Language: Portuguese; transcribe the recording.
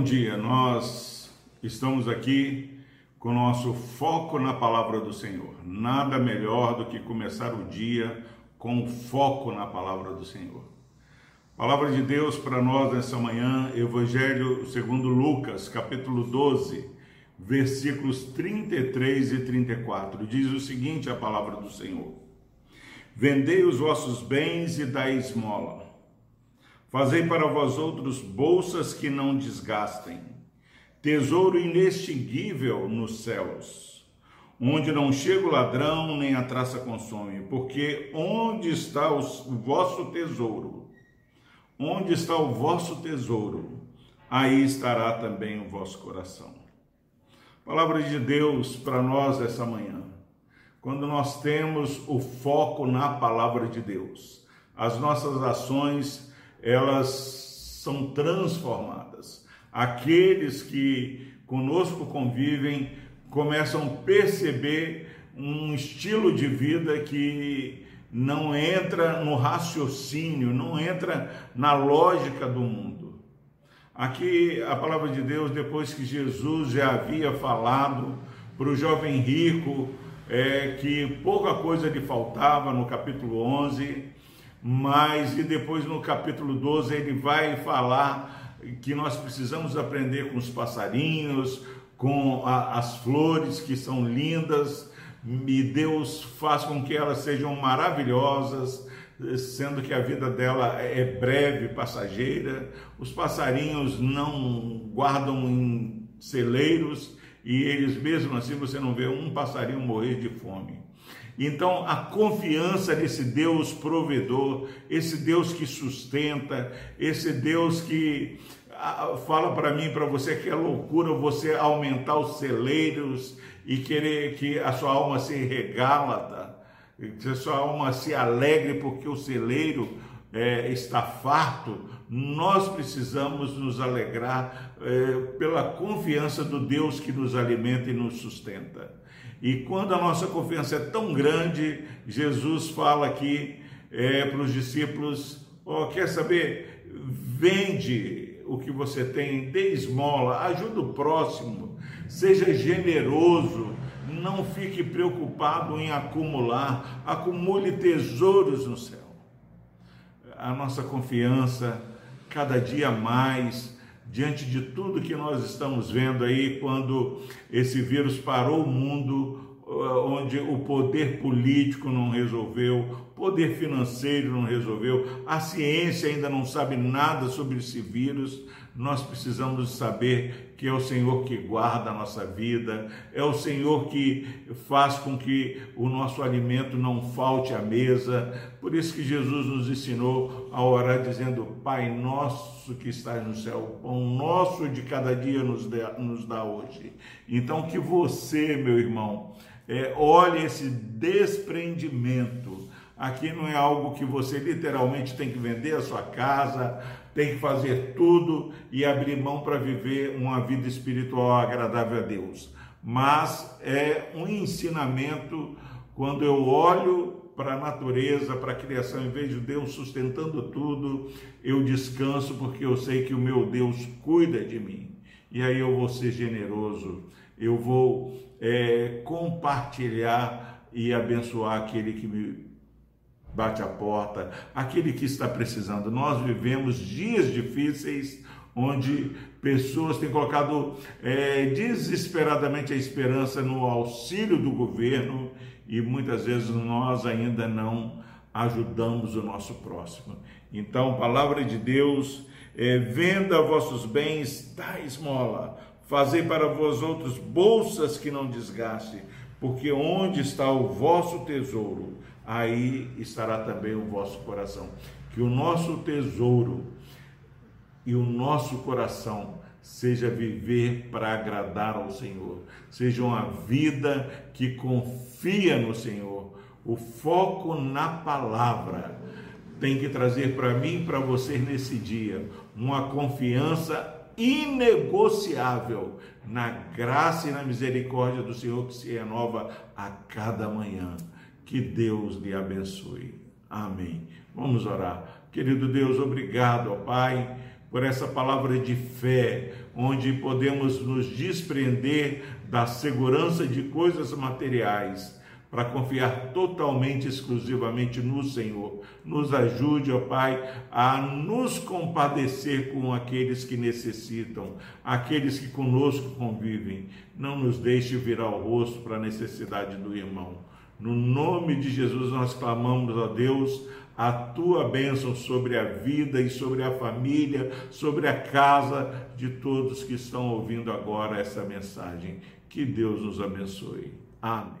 bom dia. Nós estamos aqui com nosso foco na palavra do Senhor. Nada melhor do que começar o dia com foco na palavra do Senhor. Palavra de Deus para nós nessa manhã, Evangelho segundo Lucas, capítulo 12, versículos 33 e 34. Diz o seguinte a palavra do Senhor: Vendei os vossos bens e dai esmola Fazei para vós outros bolsas que não desgastem, tesouro inextinguível nos céus, onde não chega o ladrão nem a traça consome, porque onde está o vosso tesouro, onde está o vosso tesouro, aí estará também o vosso coração. Palavra de Deus para nós essa manhã. Quando nós temos o foco na palavra de Deus, as nossas ações elas são transformadas. Aqueles que conosco convivem começam a perceber um estilo de vida que não entra no raciocínio, não entra na lógica do mundo. Aqui a palavra de Deus, depois que Jesus já havia falado para o jovem rico é, que pouca coisa lhe faltava no capítulo 11, mas e depois no capítulo 12 ele vai falar que nós precisamos aprender com os passarinhos, com a, as flores que são lindas, e Deus faz com que elas sejam maravilhosas, sendo que a vida dela é breve, passageira. Os passarinhos não guardam em celeiros e eles mesmo assim você não vê um passarinho morrer de fome. Então, a confiança nesse Deus provedor, esse Deus que sustenta, esse Deus que fala para mim, para você que é loucura você aumentar os celeiros e querer que a sua alma se regala, que a sua alma se alegre porque o celeiro é, está farto, nós precisamos nos alegrar é, pela confiança do Deus que nos alimenta e nos sustenta. E quando a nossa confiança é tão grande, Jesus fala aqui é, para os discípulos: oh, quer saber? Vende o que você tem, dê esmola, ajuda o próximo, seja generoso, não fique preocupado em acumular, acumule tesouros no céu. A nossa confiança, cada dia mais, diante de tudo que nós estamos vendo aí, quando esse vírus parou o mundo, eh, onde o poder político não resolveu, poder financeiro não resolveu, a ciência ainda não sabe nada sobre esse vírus, nós precisamos saber que é o Senhor que guarda a nossa vida, é o Senhor que faz com que o nosso alimento não falte à mesa. Por isso que Jesus nos ensinou a orar dizendo: Pai nosso que estás no céu, o pão nosso de cada dia nos dá, nos dá hoje. Então que você, meu irmão, é, olhe esse desprendimento Aqui não é algo que você literalmente tem que vender a sua casa, tem que fazer tudo e abrir mão para viver uma vida espiritual agradável a Deus. Mas é um ensinamento quando eu olho para a natureza, para a criação, em vez de Deus sustentando tudo, eu descanso porque eu sei que o meu Deus cuida de mim. E aí eu vou ser generoso, eu vou é, compartilhar e abençoar aquele que me bate a porta, aquele que está precisando. Nós vivemos dias difíceis onde pessoas têm colocado é, desesperadamente a esperança no auxílio do governo e muitas vezes nós ainda não ajudamos o nosso próximo. Então, palavra de Deus, é, venda vossos bens, dá esmola, fazei para vós outros bolsas que não desgaste, porque onde está o vosso tesouro, aí estará também o vosso coração. Que o nosso tesouro e o nosso coração seja viver para agradar ao Senhor, seja uma vida que confia no Senhor. O foco na palavra tem que trazer para mim e para vocês nesse dia uma confiança inegociável na graça e na misericórdia do Senhor que se renova a cada manhã. Que Deus lhe abençoe. Amém. Vamos orar. Querido Deus, obrigado, ó Pai, por essa palavra de fé, onde podemos nos desprender da segurança de coisas materiais para confiar totalmente, exclusivamente no Senhor. Nos ajude, ó Pai, a nos compadecer com aqueles que necessitam, aqueles que conosco convivem. Não nos deixe virar o rosto para a necessidade do irmão. No nome de Jesus nós clamamos a Deus a tua bênção sobre a vida e sobre a família, sobre a casa de todos que estão ouvindo agora essa mensagem. Que Deus nos abençoe. Amém.